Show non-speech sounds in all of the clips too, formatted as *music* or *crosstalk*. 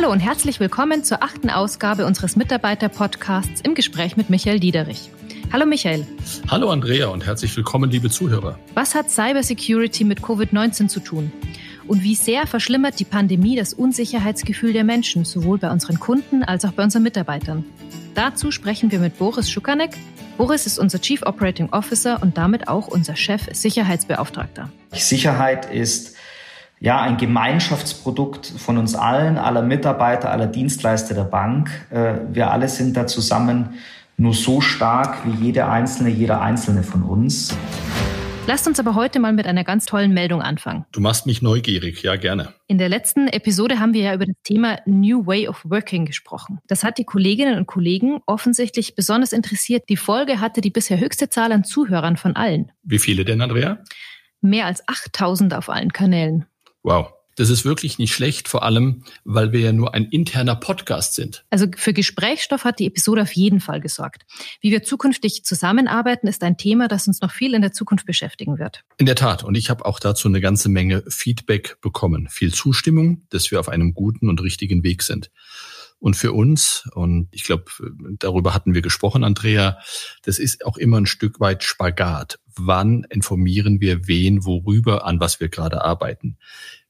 Hallo und herzlich willkommen zur achten Ausgabe unseres Mitarbeiter-Podcasts im Gespräch mit Michael Diederich. Hallo Michael. Hallo Andrea und herzlich willkommen, liebe Zuhörer. Was hat Cybersecurity mit Covid-19 zu tun? Und wie sehr verschlimmert die Pandemie das Unsicherheitsgefühl der Menschen, sowohl bei unseren Kunden als auch bei unseren Mitarbeitern? Dazu sprechen wir mit Boris Schukanek. Boris ist unser Chief Operating Officer und damit auch unser Chef Sicherheitsbeauftragter. Sicherheit ist ja ein Gemeinschaftsprodukt von uns allen, aller Mitarbeiter, aller Dienstleister der Bank. Äh, wir alle sind da zusammen nur so stark wie jede einzelne, jeder einzelne von uns. Lasst uns aber heute mal mit einer ganz tollen Meldung anfangen. Du machst mich neugierig, ja gerne. In der letzten Episode haben wir ja über das Thema New Way of Working gesprochen. Das hat die Kolleginnen und Kollegen offensichtlich besonders interessiert. Die Folge hatte die bisher höchste Zahl an Zuhörern von allen. Wie viele denn, Andrea? Mehr als 8000 auf allen Kanälen. Wow. Das ist wirklich nicht schlecht, vor allem, weil wir ja nur ein interner Podcast sind. Also für Gesprächsstoff hat die Episode auf jeden Fall gesorgt. Wie wir zukünftig zusammenarbeiten, ist ein Thema, das uns noch viel in der Zukunft beschäftigen wird. In der Tat. Und ich habe auch dazu eine ganze Menge Feedback bekommen. Viel Zustimmung, dass wir auf einem guten und richtigen Weg sind. Und für uns, und ich glaube, darüber hatten wir gesprochen, Andrea, das ist auch immer ein Stück weit Spagat. Wann informieren wir wen, worüber, an was wir gerade arbeiten?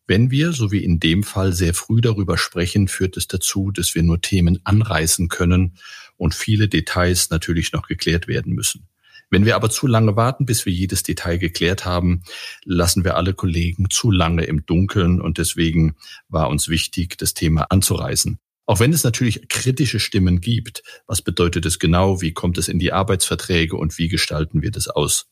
Wenn wir, so wie in dem Fall, sehr früh darüber sprechen, führt es dazu, dass wir nur Themen anreißen können und viele Details natürlich noch geklärt werden müssen. Wenn wir aber zu lange warten, bis wir jedes Detail geklärt haben, lassen wir alle Kollegen zu lange im Dunkeln und deswegen war uns wichtig, das Thema anzureißen. Auch wenn es natürlich kritische Stimmen gibt, was bedeutet es genau, wie kommt es in die Arbeitsverträge und wie gestalten wir das aus?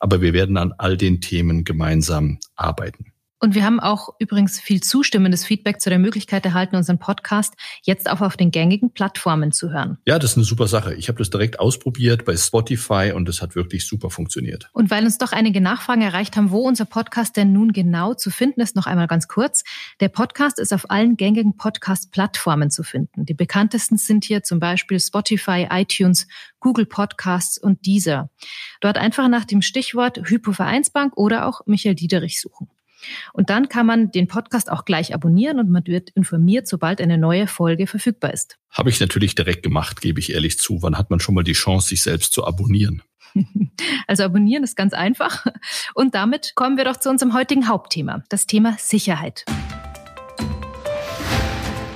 Aber wir werden an all den Themen gemeinsam arbeiten. Und wir haben auch übrigens viel zustimmendes Feedback zu der Möglichkeit erhalten, unseren Podcast jetzt auch auf den gängigen Plattformen zu hören. Ja, das ist eine super Sache. Ich habe das direkt ausprobiert bei Spotify und es hat wirklich super funktioniert. Und weil uns doch einige Nachfragen erreicht haben, wo unser Podcast denn nun genau zu finden ist, noch einmal ganz kurz. Der Podcast ist auf allen gängigen Podcast-Plattformen zu finden. Die bekanntesten sind hier zum Beispiel Spotify, iTunes, Google Podcasts und Deezer. Dort einfach nach dem Stichwort Hypo Vereinsbank oder auch Michael Diederich suchen. Und dann kann man den Podcast auch gleich abonnieren und man wird informiert, sobald eine neue Folge verfügbar ist. Habe ich natürlich direkt gemacht, gebe ich ehrlich zu. Wann hat man schon mal die Chance, sich selbst zu abonnieren? *laughs* Also abonnieren ist ganz einfach. Und damit kommen wir doch zu unserem heutigen Hauptthema, das Thema Sicherheit.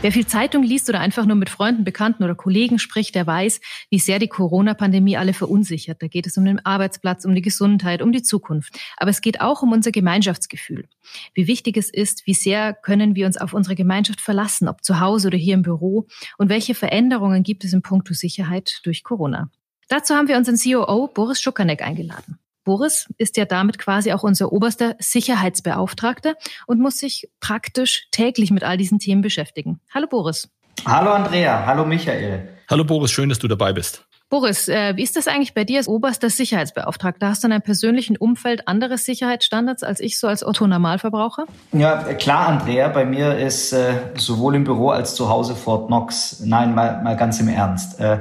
Wer viel Zeitung liest oder einfach nur mit Freunden, Bekannten oder Kollegen spricht, der weiß, wie sehr die Corona-Pandemie alle verunsichert. Da geht es um den Arbeitsplatz, um die Gesundheit, um die Zukunft. Aber es geht auch um unser Gemeinschaftsgefühl. Wie wichtig es ist, wie sehr können wir uns auf unsere Gemeinschaft verlassen, ob zu Hause oder hier im Büro und welche Veränderungen gibt es in puncto Sicherheit durch Corona. Dazu haben wir unseren COO Boris Schukanek eingeladen. Boris ist ja damit quasi auch unser oberster Sicherheitsbeauftragter und muss sich praktisch täglich mit all diesen Themen beschäftigen. Hallo Boris. Hallo Andrea, hallo Michael. Hallo Boris, schön, dass du dabei bist. Boris, äh, wie ist das eigentlich bei dir als oberster Sicherheitsbeauftragter? Hast du in deinem persönlichen Umfeld andere Sicherheitsstandards als ich so als Otto-Normalverbraucher? Ja, klar, Andrea. Bei mir ist äh, sowohl im Büro als zu Hause Fort Knox. Nein, mal, mal ganz im Ernst. Äh,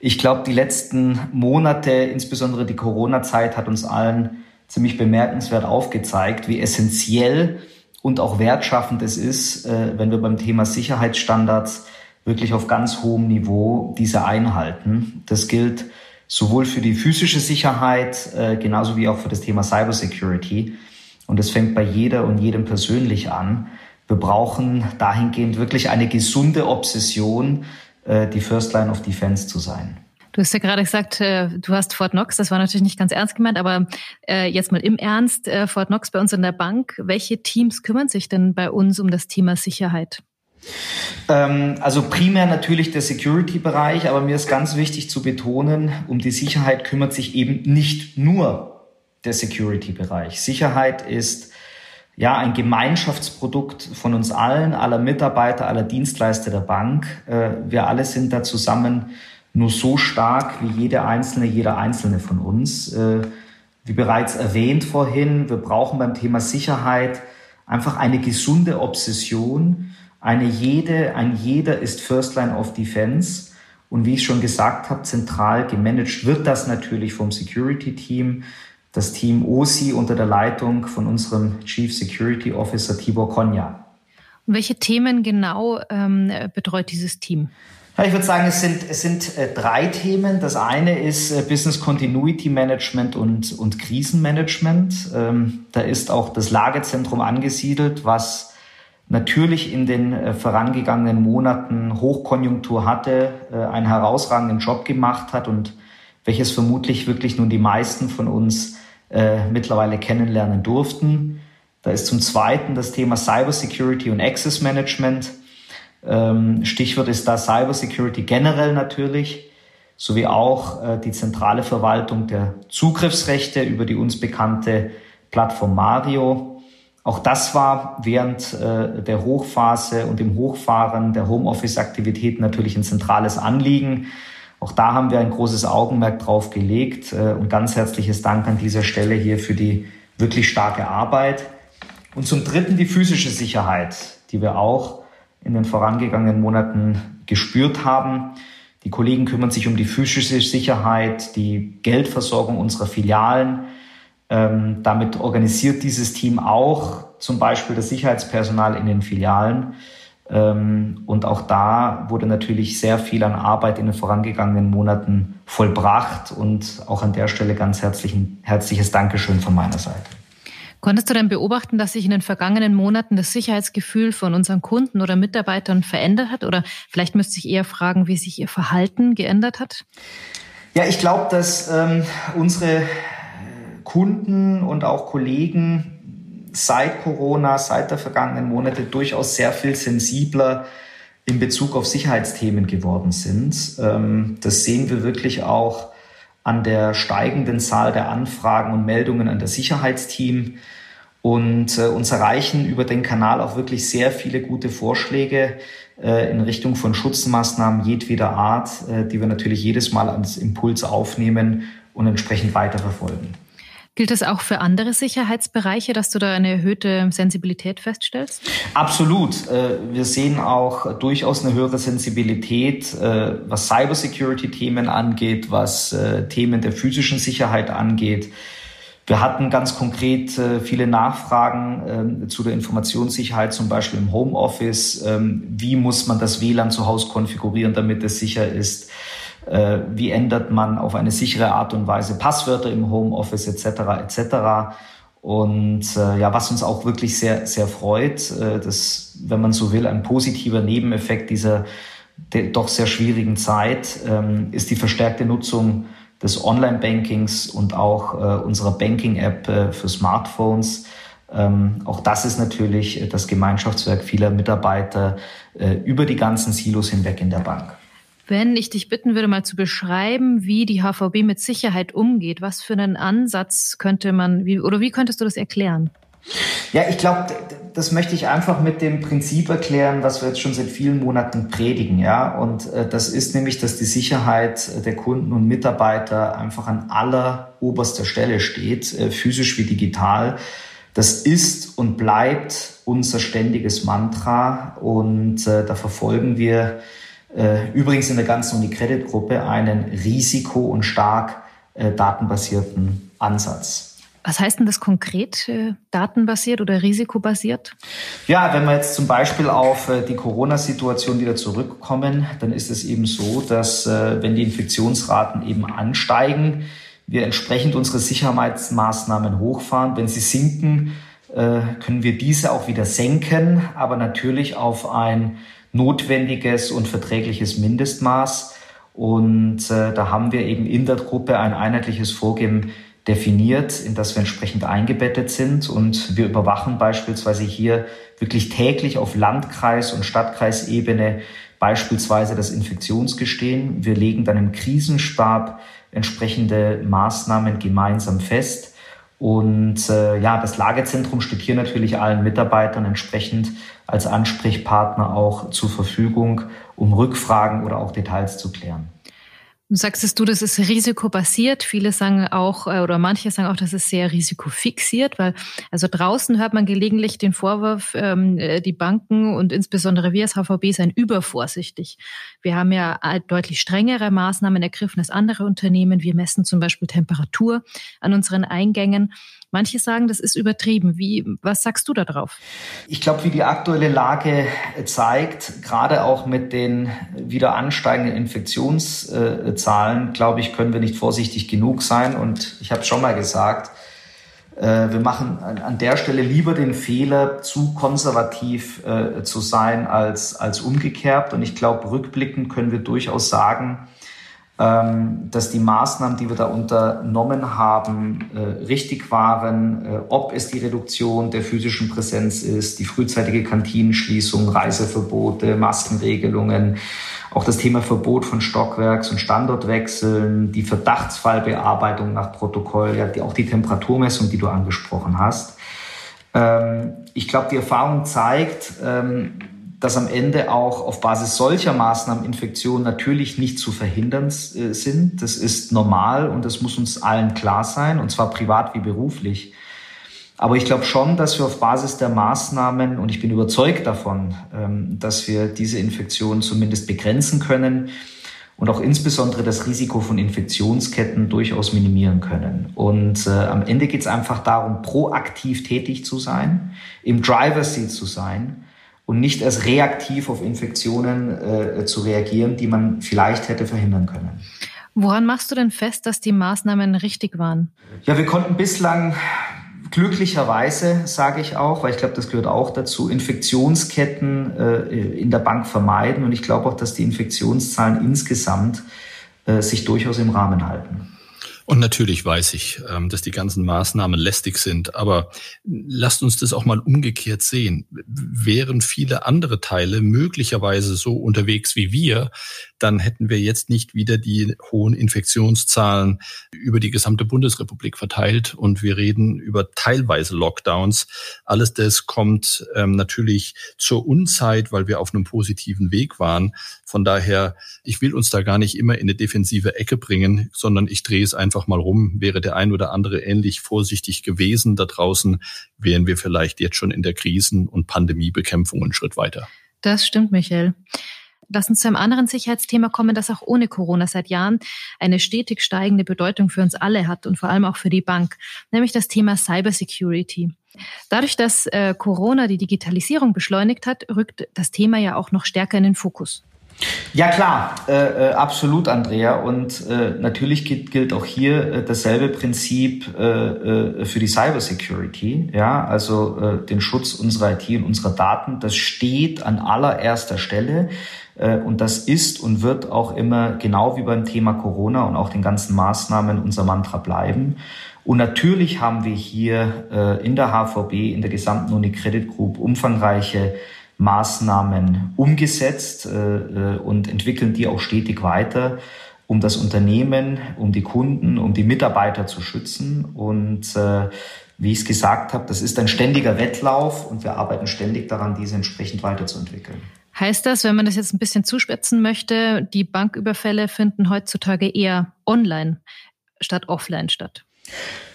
ich glaube, die letzten Monate, insbesondere die Corona-Zeit, hat uns allen ziemlich bemerkenswert aufgezeigt, wie essentiell und auch wertschaffend es ist, äh, wenn wir beim Thema Sicherheitsstandards wirklich auf ganz hohem Niveau diese einhalten. Das gilt sowohl für die physische Sicherheit, äh, genauso wie auch für das Thema Cybersecurity. Und es fängt bei jeder und jedem persönlich an. Wir brauchen dahingehend wirklich eine gesunde Obsession die First Line of Defense zu sein. Du hast ja gerade gesagt, äh, du hast Fort Knox, das war natürlich nicht ganz ernst gemeint, aber äh, jetzt mal im Ernst, Fort Knox bei uns in der Bank. Welche Teams kümmern sich denn bei uns um das Thema Sicherheit? Ähm, also primär natürlich der Security-Bereich, aber mir ist ganz wichtig zu betonen, um die Sicherheit kümmert sich eben nicht nur der Security-Bereich. Sicherheit ist ja, ein Gemeinschaftsprodukt von uns allen, aller Mitarbeiter, aller Dienstleister der Bank. Äh, wir alle sind da zusammen nur so stark wie jede einzelne, jeder einzelne von uns. Äh, wie bereits erwähnt vorhin, wir brauchen beim Thema Sicherheit einfach eine gesunde Obsession. Eine jede, ein jeder ist First Line of Defense. Und wie ich schon gesagt habe, zentral gemanagt wird das natürlich vom Security Team das Team OSI unter der Leitung von unserem Chief Security Officer Tibor Konya. welche Themen genau ähm, betreut dieses Team? Ja, ich würde sagen, es sind, es sind äh, drei Themen. Das eine ist äh, Business Continuity Management und, und Krisenmanagement. Ähm, da ist auch das Lagezentrum angesiedelt, was natürlich in den äh, vorangegangenen Monaten Hochkonjunktur hatte, einen herausragenden Job gemacht hat und welches vermutlich wirklich nun die meisten von uns äh, mittlerweile kennenlernen durften. Da ist zum Zweiten das Thema Cybersecurity und Access Management. Ähm, Stichwort ist da Cybersecurity generell natürlich, sowie auch äh, die zentrale Verwaltung der Zugriffsrechte über die uns bekannte Plattform Mario. Auch das war während äh, der Hochphase und im Hochfahren der Homeoffice-Aktivität natürlich ein zentrales Anliegen. Auch da haben wir ein großes Augenmerk drauf gelegt äh, und ganz herzliches Dank an dieser Stelle hier für die wirklich starke Arbeit. Und zum Dritten die physische Sicherheit, die wir auch in den vorangegangenen Monaten gespürt haben. Die Kollegen kümmern sich um die physische Sicherheit, die Geldversorgung unserer Filialen. Ähm, damit organisiert dieses Team auch zum Beispiel das Sicherheitspersonal in den Filialen. Ähm, und auch da wurde natürlich sehr viel an Arbeit in den vorangegangenen Monaten vollbracht und auch an der Stelle ganz herzlichen, herzliches Dankeschön von meiner Seite. Konntest du denn beobachten, dass sich in den vergangenen Monaten das Sicherheitsgefühl von unseren Kunden oder Mitarbeitern verändert hat? Oder vielleicht müsste ich eher fragen, wie sich ihr Verhalten geändert hat? Ja, ich glaube, dass ähm, unsere Kunden und auch Kollegen seit Corona, seit der vergangenen Monate durchaus sehr viel sensibler in Bezug auf Sicherheitsthemen geworden sind. Ähm, das sehen wir wirklich auch an der steigenden Zahl der Anfragen und Meldungen an das Sicherheitsteam. Und äh, uns erreichen über den Kanal auch wirklich sehr viele gute Vorschläge äh, in Richtung von Schutzmaßnahmen jedweder Art, äh, die wir natürlich jedes Mal als Impuls aufnehmen und entsprechend weiterverfolgen. Gilt das auch für andere Sicherheitsbereiche, dass du da eine erhöhte Sensibilität feststellst? Absolut. Äh, wir sehen auch durchaus eine höhere Sensibilität, äh, was Cybersecurity-Themen angeht, was äh, Themen der physischen Sicherheit angeht. Wir hatten ganz konkret viele Nachfragen zu der Informationssicherheit, zum Beispiel im Homeoffice. Ähm, wie muss man das WLAN zu Hause konfigurieren, damit es sicher ist? Äh, wie ändert man auf eine sichere Art und Weise Passwörter im Homeoffice etc. etc. Und äh, ja, was uns auch wirklich sehr, sehr freut, äh, dass, wenn man so will, ein positiver Nebeneffekt dieser doch sehr schwierigen Zeit ähm, ist die verstärkte Nutzung des Online-Bankings und auch äh, unserer Banking-App äh, für Smartphones. Ähm, auch das ist natürlich das Gemeinschaftswerk vieler Mitarbeiter äh, über die ganzen Silos hinweg in der Bank. Wenn ich dich bitten würde, mal zu beschreiben, wie die HVB mit Sicherheit umgeht, was für einen Ansatz könnte man, wie, oder wie könntest du das erklären? Ja, ich glaube, das möchte ich einfach mit dem Prinzip erklären, was wir jetzt schon seit vielen Monaten predigen, ja. Und äh, das ist nämlich, dass die Sicherheit der Kunden und Mitarbeiter einfach an aller oberster Stelle steht, äh, physisch wie digital. Das ist und bleibt unser ständiges Mantra und äh, da verfolgen wir äh, übrigens in der ganzen Unicredit-Gruppe einen risiko- und stark äh, datenbasierten Ansatz. Was heißt denn das konkret, äh, datenbasiert oder risikobasiert? Ja, wenn wir jetzt zum Beispiel auf äh, die Corona-Situation wieder zurückkommen, dann ist es eben so, dass äh, wenn die Infektionsraten eben ansteigen, wir entsprechend unsere Sicherheitsmaßnahmen hochfahren. Wenn sie sinken, äh, können wir diese auch wieder senken, aber natürlich auf ein notwendiges und verträgliches Mindestmaß. Und äh, da haben wir eben in der Gruppe ein einheitliches Vorgehen definiert, in das wir entsprechend eingebettet sind. Und wir überwachen beispielsweise hier wirklich täglich auf Landkreis- und Stadtkreisebene beispielsweise das Infektionsgestehen. Wir legen dann im Krisenstab entsprechende Maßnahmen gemeinsam fest. Und äh, ja, das Lagezentrum steht hier natürlich allen Mitarbeitern entsprechend als Ansprechpartner auch zur Verfügung, um Rückfragen oder auch Details zu klären. Sagst du, das ist risikobasiert? Viele sagen auch, äh, oder manche sagen auch, das ist sehr risikofixiert, weil also draußen hört man gelegentlich den Vorwurf, ähm, äh, die Banken und insbesondere wir als HVB seien übervorsichtig. Wir haben ja deutlich strengere Maßnahmen ergriffen als andere Unternehmen. Wir messen zum Beispiel Temperatur an unseren Eingängen. Manche sagen, das ist übertrieben. Wie, was sagst du da drauf? Ich glaube, wie die aktuelle Lage zeigt, gerade auch mit den wieder ansteigenden Infektionszahlen, glaube ich, können wir nicht vorsichtig genug sein. Und ich habe schon mal gesagt, äh, wir machen an der Stelle lieber den Fehler, zu konservativ äh, zu sein als, als umgekehrt. Und ich glaube, rückblickend können wir durchaus sagen, dass die Maßnahmen, die wir da unternommen haben, äh, richtig waren, äh, ob es die Reduktion der physischen Präsenz ist, die frühzeitige Kantinenschließung, Reiseverbote, Maskenregelungen, auch das Thema Verbot von Stockwerks- und Standortwechseln, die Verdachtsfallbearbeitung nach Protokoll, ja, die, auch die Temperaturmessung, die du angesprochen hast. Ähm, ich glaube, die Erfahrung zeigt, ähm, dass am Ende auch auf Basis solcher Maßnahmen Infektionen natürlich nicht zu verhindern äh, sind. Das ist normal und das muss uns allen klar sein, und zwar privat wie beruflich. Aber ich glaube schon, dass wir auf Basis der Maßnahmen, und ich bin überzeugt davon, ähm, dass wir diese Infektion zumindest begrenzen können und auch insbesondere das Risiko von Infektionsketten durchaus minimieren können. Und äh, am Ende geht es einfach darum, proaktiv tätig zu sein, im Driver Seat zu sein und nicht erst reaktiv auf Infektionen äh, zu reagieren, die man vielleicht hätte verhindern können. Woran machst du denn fest, dass die Maßnahmen richtig waren? Ja, wir konnten bislang glücklicherweise, sage ich auch, weil ich glaube, das gehört auch dazu, Infektionsketten äh, in der Bank vermeiden. Und ich glaube auch, dass die Infektionszahlen insgesamt äh, sich durchaus im Rahmen halten. Und natürlich weiß ich, ähm, dass die ganzen Maßnahmen lästig sind, aber lasst uns das auch mal umgekehrt sehen. Wären viele andere Teile möglicherweise so unterwegs wie wir, dann hätten wir jetzt nicht wieder die hohen Infektionszahlen über die gesamte Bundesrepublik verteilt und wir reden über teilweise Lockdowns. Alles das kommt ähm, natürlich zur Unzeit, weil wir auf einem positiven Weg waren. Von daher, ich will uns da gar nicht immer in eine defensive Ecke bringen, sondern ich drehe es einfach mal rum. Wäre der ein oder andere ähnlich vorsichtig gewesen da draußen, wären wir vielleicht jetzt schon in der Krisen- und Pandemiebekämpfung einen Schritt weiter. Das stimmt, Michael. Lass uns zu einem anderen Sicherheitsthema kommen, das auch ohne Corona seit Jahren eine stetig steigende Bedeutung für uns alle hat und vor allem auch für die Bank, nämlich das Thema Cybersecurity. Dadurch, dass äh, Corona die Digitalisierung beschleunigt hat, rückt das Thema ja auch noch stärker in den Fokus. Ja klar, äh, äh, absolut, Andrea. Und äh, natürlich gilt, gilt auch hier äh, dasselbe Prinzip äh, äh, für die Cybersecurity. Ja, also äh, den Schutz unserer IT und unserer Daten. Das steht an allererster Stelle. Äh, und das ist und wird auch immer genau wie beim Thema Corona und auch den ganzen Maßnahmen unser Mantra bleiben. Und natürlich haben wir hier äh, in der HVB, in der gesamten Unicredit Group umfangreiche Maßnahmen umgesetzt äh, äh, und entwickeln die auch stetig weiter, um das Unternehmen, um die Kunden, um die Mitarbeiter zu schützen. Und äh, wie ich es gesagt habe, das ist ein ständiger Wettlauf und wir arbeiten ständig daran, diese entsprechend weiterzuentwickeln. Heißt das, wenn man das jetzt ein bisschen zuspitzen möchte, die Banküberfälle finden heutzutage eher online statt offline statt?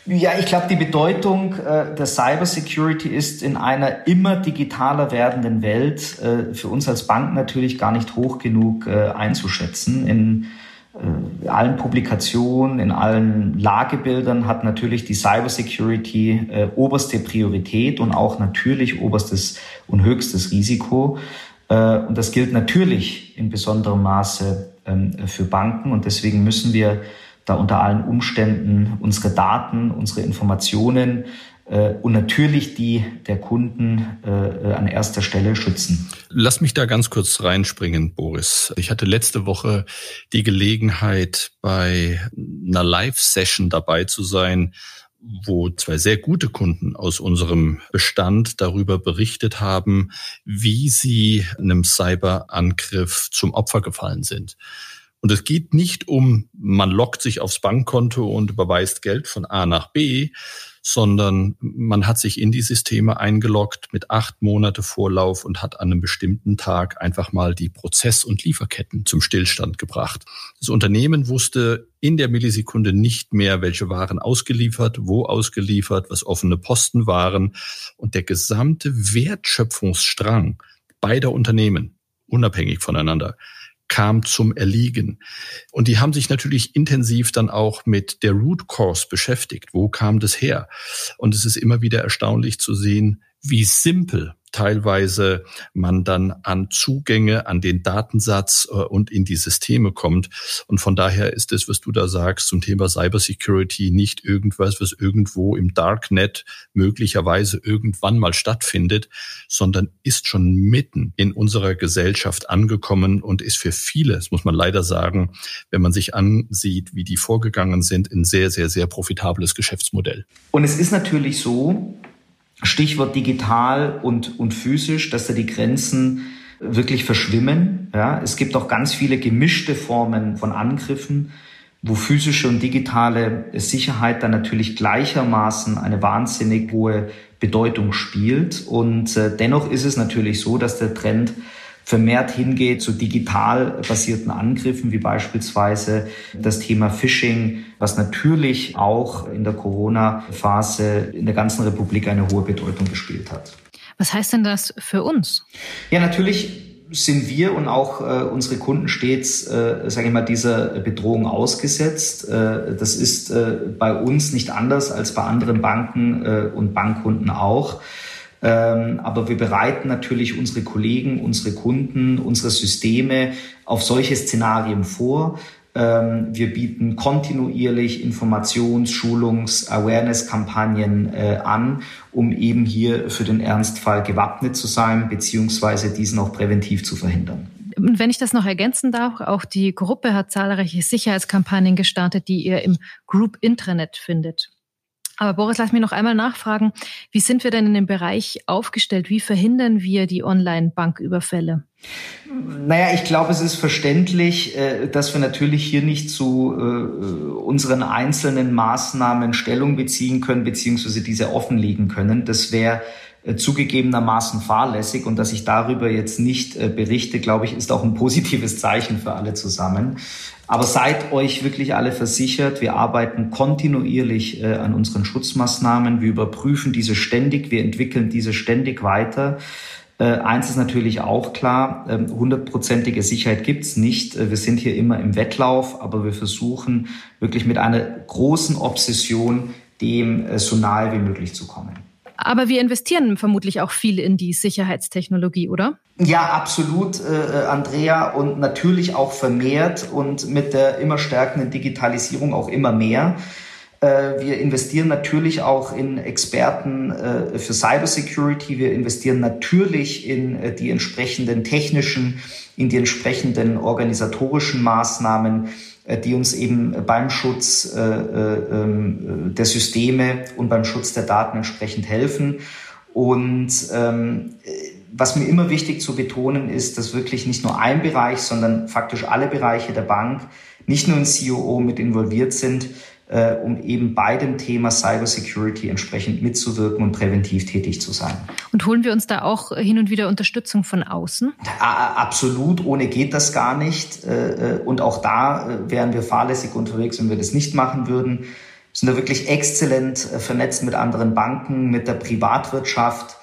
Ja, ich glaube, die Bedeutung äh, der Cybersecurity ist in einer immer digitaler werdenden Welt äh, für uns als Bank natürlich gar nicht hoch genug äh, einzuschätzen. In äh, allen Publikationen, in allen Lagebildern hat natürlich die Cybersecurity äh, oberste Priorität und auch natürlich oberstes und höchstes Risiko. Äh, und das gilt natürlich in besonderem Maße ähm, für Banken. Und deswegen müssen wir da unter allen Umständen unsere Daten, unsere Informationen äh, und natürlich die der Kunden äh, an erster Stelle schützen. Lass mich da ganz kurz reinspringen, Boris. Ich hatte letzte Woche die Gelegenheit, bei einer Live-Session dabei zu sein, wo zwei sehr gute Kunden aus unserem Bestand darüber berichtet haben, wie sie einem Cyberangriff zum Opfer gefallen sind. Und es geht nicht um, man lockt sich aufs Bankkonto und überweist Geld von A nach B, sondern man hat sich in die Systeme eingeloggt mit acht Monate Vorlauf und hat an einem bestimmten Tag einfach mal die Prozess- und Lieferketten zum Stillstand gebracht. Das Unternehmen wusste in der Millisekunde nicht mehr, welche Waren ausgeliefert, wo ausgeliefert, was offene Posten waren und der gesamte Wertschöpfungsstrang beider Unternehmen, unabhängig voneinander, kam zum Erliegen. Und die haben sich natürlich intensiv dann auch mit der Root Cause beschäftigt. Wo kam das her? Und es ist immer wieder erstaunlich zu sehen, wie simpel teilweise man dann an Zugänge, an den Datensatz äh, und in die Systeme kommt. Und von daher ist es, was du da sagst zum Thema Cybersecurity, nicht irgendwas, was irgendwo im Darknet möglicherweise irgendwann mal stattfindet, sondern ist schon mitten in unserer Gesellschaft angekommen und ist für viele, das muss man leider sagen, wenn man sich ansieht, wie die vorgegangen sind, ein sehr, sehr, sehr profitables Geschäftsmodell. Und es ist natürlich so, Stichwort digital und, und physisch, dass da die Grenzen wirklich verschwimmen. Ja, es gibt auch ganz viele gemischte Formen von Angriffen, wo physische und digitale Sicherheit dann natürlich gleichermaßen eine wahnsinnig hohe Bedeutung spielt. Und äh, dennoch ist es natürlich so, dass der Trend vermehrt hingeht zu digital basierten Angriffen, wie beispielsweise das Thema Phishing, was natürlich auch in der Corona-Phase in der ganzen Republik eine hohe Bedeutung gespielt hat. Was heißt denn das für uns? Ja, natürlich sind wir und auch äh, unsere Kunden stets, äh, sage ich mal, dieser Bedrohung ausgesetzt. Äh, das ist äh, bei uns nicht anders als bei anderen Banken äh, und Bankkunden auch. Ähm, aber wir bereiten natürlich unsere Kollegen, unsere Kunden, unsere Systeme auf solche Szenarien vor. Ähm, wir bieten kontinuierlich Informations-, Schulungs-, Awareness-Kampagnen äh, an, um eben hier für den Ernstfall gewappnet zu sein, beziehungsweise diesen auch präventiv zu verhindern. Und wenn ich das noch ergänzen darf, auch die Gruppe hat zahlreiche Sicherheitskampagnen gestartet, die ihr im Group Intranet findet. Aber Boris, lass mich noch einmal nachfragen, wie sind wir denn in dem Bereich aufgestellt? Wie verhindern wir die Online-Banküberfälle? Naja, ich glaube, es ist verständlich, äh, dass wir natürlich hier nicht zu äh, unseren einzelnen Maßnahmen Stellung beziehen können, beziehungsweise diese offenlegen können. Das wäre äh, zugegebenermaßen fahrlässig und dass ich darüber jetzt nicht berichte, glaube ich, ist auch ein positives Zeichen für alle zusammen. Aber seid euch wirklich alle versichert, wir arbeiten kontinuierlich äh, an unseren Schutzmaßnahmen, wir überprüfen diese ständig, wir entwickeln diese ständig weiter. Äh, eins ist natürlich auch klar, äh, hundertprozentige Sicherheit gibt's nicht. Äh, wir sind hier immer im Wettlauf, aber wir versuchen wirklich mit einer großen Obsession dem äh, so nahe wie möglich zu kommen. Aber wir investieren vermutlich auch viel in die Sicherheitstechnologie, oder? Ja, absolut, äh, Andrea, und natürlich auch vermehrt und mit der immer stärkenden Digitalisierung auch immer mehr. Äh, wir investieren natürlich auch in Experten äh, für Cybersecurity. Wir investieren natürlich in äh, die entsprechenden technischen, in die entsprechenden organisatorischen Maßnahmen äh, die uns eben beim Schutz äh, äh, ähm, der Systeme und beim Schutz der Daten entsprechend helfen. Und ähm, was mir immer wichtig zu betonen ist, dass wirklich nicht nur ein Bereich, sondern faktisch alle Bereiche der Bank, nicht nur in COO mit involviert sind, äh, um eben bei dem Thema Cybersecurity entsprechend mitzuwirken und präventiv tätig zu sein. Und holen wir uns da auch hin und wieder Unterstützung von außen? Absolut, ohne geht das gar nicht. Äh, äh, und auch da äh, wären wir fahrlässig unterwegs, wenn wir das nicht machen würden. Wir sind da wirklich exzellent vernetzt mit anderen Banken, mit der Privatwirtschaft,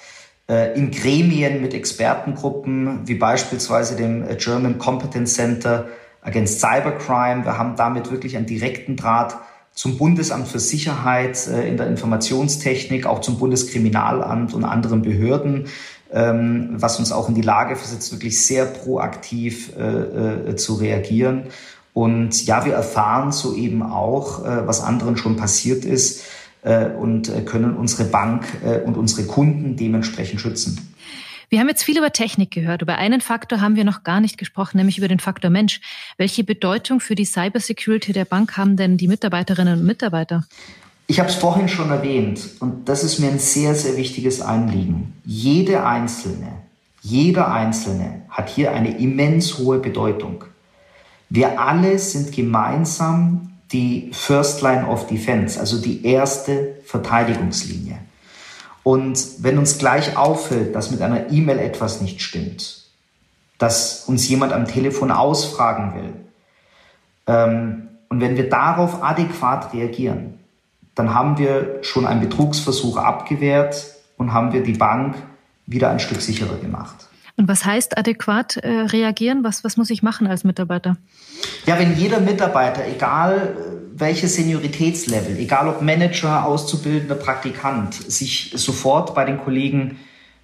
in Gremien mit Expertengruppen, wie beispielsweise dem German Competence Center Against Cybercrime. Wir haben damit wirklich einen direkten Draht zum Bundesamt für Sicherheit äh, in der Informationstechnik, auch zum Bundeskriminalamt und anderen Behörden, ähm, was uns auch in die Lage versetzt, wirklich sehr proaktiv äh, äh, zu reagieren. Und ja, wir erfahren so eben auch, was anderen schon passiert ist und können unsere Bank und unsere Kunden dementsprechend schützen. Wir haben jetzt viel über Technik gehört. Über einen Faktor haben wir noch gar nicht gesprochen, nämlich über den Faktor Mensch. Welche Bedeutung für die Cybersecurity der Bank haben denn die Mitarbeiterinnen und Mitarbeiter? Ich habe es vorhin schon erwähnt und das ist mir ein sehr, sehr wichtiges Anliegen. Jede Einzelne, jeder Einzelne hat hier eine immens hohe Bedeutung. Wir alle sind gemeinsam die First Line of Defense, also die erste Verteidigungslinie. Und wenn uns gleich auffällt, dass mit einer E-Mail etwas nicht stimmt, dass uns jemand am Telefon ausfragen will, ähm, und wenn wir darauf adäquat reagieren, dann haben wir schon einen Betrugsversuch abgewehrt und haben wir die Bank wieder ein Stück sicherer gemacht. Und was heißt adäquat äh, reagieren? Was, was muss ich machen als Mitarbeiter? Ja, wenn jeder Mitarbeiter, egal welches Senioritätslevel, egal ob Manager, Auszubildender, Praktikant, sich sofort bei den Kollegen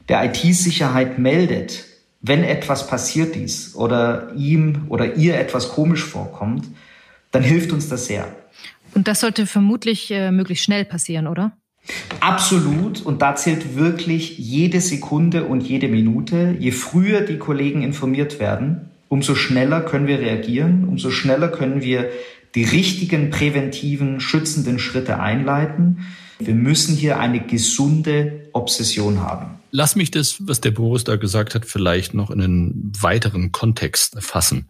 der IT-Sicherheit meldet, wenn etwas passiert ist oder ihm oder ihr etwas komisch vorkommt, dann hilft uns das sehr. Und das sollte vermutlich äh, möglichst schnell passieren, oder? Absolut. Und da zählt wirklich jede Sekunde und jede Minute. Je früher die Kollegen informiert werden, umso schneller können wir reagieren, umso schneller können wir die richtigen präventiven, schützenden Schritte einleiten. Wir müssen hier eine gesunde Obsession haben. Lass mich das, was der Boris da gesagt hat, vielleicht noch in einen weiteren Kontext fassen.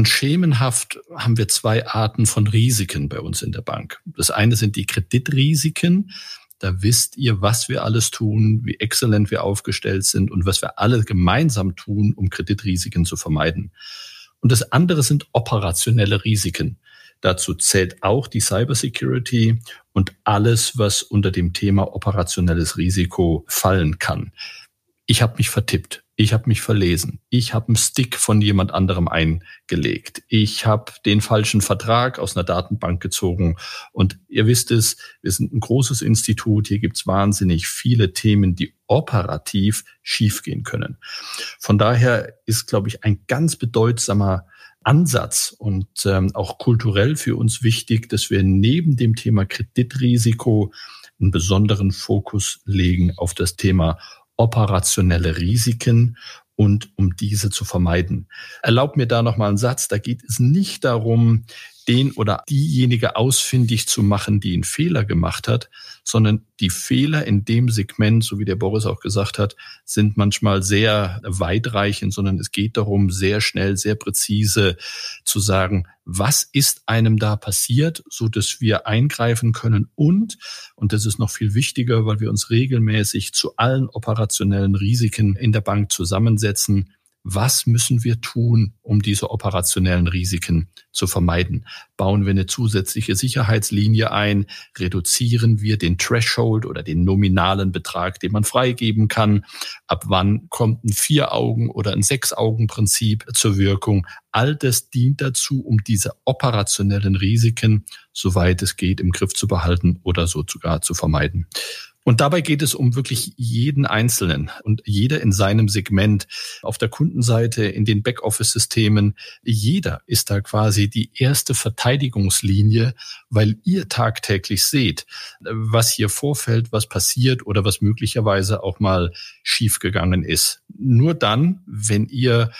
Und schemenhaft haben wir zwei Arten von Risiken bei uns in der Bank. Das eine sind die Kreditrisiken. Da wisst ihr, was wir alles tun, wie exzellent wir aufgestellt sind und was wir alle gemeinsam tun, um Kreditrisiken zu vermeiden. Und das andere sind operationelle Risiken. Dazu zählt auch die Cybersecurity und alles, was unter dem Thema operationelles Risiko fallen kann. Ich habe mich vertippt. Ich habe mich verlesen. Ich habe einen Stick von jemand anderem eingelegt. Ich habe den falschen Vertrag aus einer Datenbank gezogen. Und ihr wisst es, wir sind ein großes Institut. Hier gibt's wahnsinnig viele Themen, die operativ schiefgehen können. Von daher ist, glaube ich, ein ganz bedeutsamer Ansatz und ähm, auch kulturell für uns wichtig, dass wir neben dem Thema Kreditrisiko einen besonderen Fokus legen auf das Thema operationelle Risiken und um diese zu vermeiden. Erlaubt mir da noch mal einen Satz. Da geht es nicht darum, den oder diejenige ausfindig zu machen, die einen Fehler gemacht hat, sondern die Fehler in dem Segment, so wie der Boris auch gesagt hat, sind manchmal sehr weitreichend, sondern es geht darum, sehr schnell, sehr präzise zu sagen, was ist einem da passiert, so dass wir eingreifen können und, und das ist noch viel wichtiger, weil wir uns regelmäßig zu allen operationellen Risiken in der Bank zusammensetzen, was müssen wir tun, um diese operationellen Risiken zu vermeiden? Bauen wir eine zusätzliche Sicherheitslinie ein? Reduzieren wir den Threshold oder den nominalen Betrag, den man freigeben kann? Ab wann kommt ein Vier-Augen- oder ein Sechs-Augen-Prinzip zur Wirkung? All das dient dazu, um diese operationellen Risiken, soweit es geht, im Griff zu behalten oder so sogar zu vermeiden. Und dabei geht es um wirklich jeden Einzelnen und jeder in seinem Segment. Auf der Kundenseite, in den Backoffice-Systemen, jeder ist da quasi die erste Verteidigungslinie, weil ihr tagtäglich seht, was hier vorfällt, was passiert oder was möglicherweise auch mal schiefgegangen ist. Nur dann, wenn ihr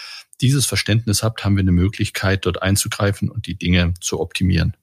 dieses Verständnis habt, haben wir eine Möglichkeit, dort einzugreifen und die Dinge zu optimieren.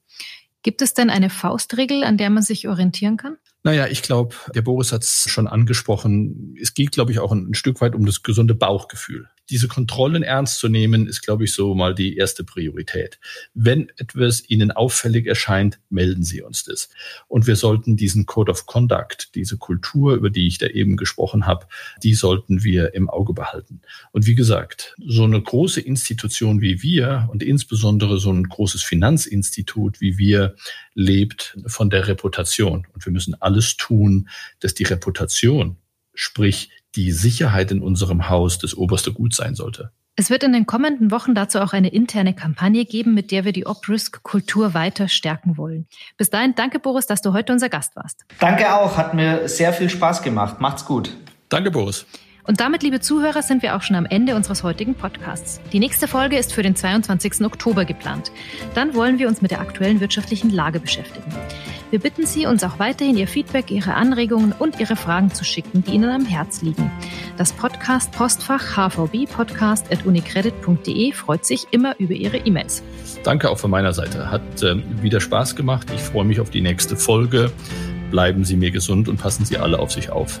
Gibt es denn eine Faustregel, an der man sich orientieren kann? Naja, ich glaube, der Boris hat es schon angesprochen. Es geht, glaube ich, auch ein, ein Stück weit um das gesunde Bauchgefühl diese Kontrollen ernst zu nehmen, ist, glaube ich, so mal die erste Priorität. Wenn etwas Ihnen auffällig erscheint, melden Sie uns das. Und wir sollten diesen Code of Conduct, diese Kultur, über die ich da eben gesprochen habe, die sollten wir im Auge behalten. Und wie gesagt, so eine große Institution wie wir und insbesondere so ein großes Finanzinstitut wie wir lebt von der Reputation. Und wir müssen alles tun, dass die Reputation, sprich die Sicherheit in unserem Haus das oberste Gut sein sollte. Es wird in den kommenden Wochen dazu auch eine interne Kampagne geben, mit der wir die Op-Risk-Kultur weiter stärken wollen. Bis dahin, danke Boris, dass du heute unser Gast warst. Danke auch, hat mir sehr viel Spaß gemacht. Macht's gut. Danke Boris. Und damit, liebe Zuhörer, sind wir auch schon am Ende unseres heutigen Podcasts. Die nächste Folge ist für den 22. Oktober geplant. Dann wollen wir uns mit der aktuellen wirtschaftlichen Lage beschäftigen. Wir bitten Sie, uns auch weiterhin Ihr Feedback, Ihre Anregungen und Ihre Fragen zu schicken, die Ihnen am Herz liegen. Das Podcast Postfach hvbpodcast.unicredit.de freut sich immer über Ihre E-Mails. Danke auch von meiner Seite. Hat äh, wieder Spaß gemacht. Ich freue mich auf die nächste Folge. Bleiben Sie mir gesund und passen Sie alle auf sich auf.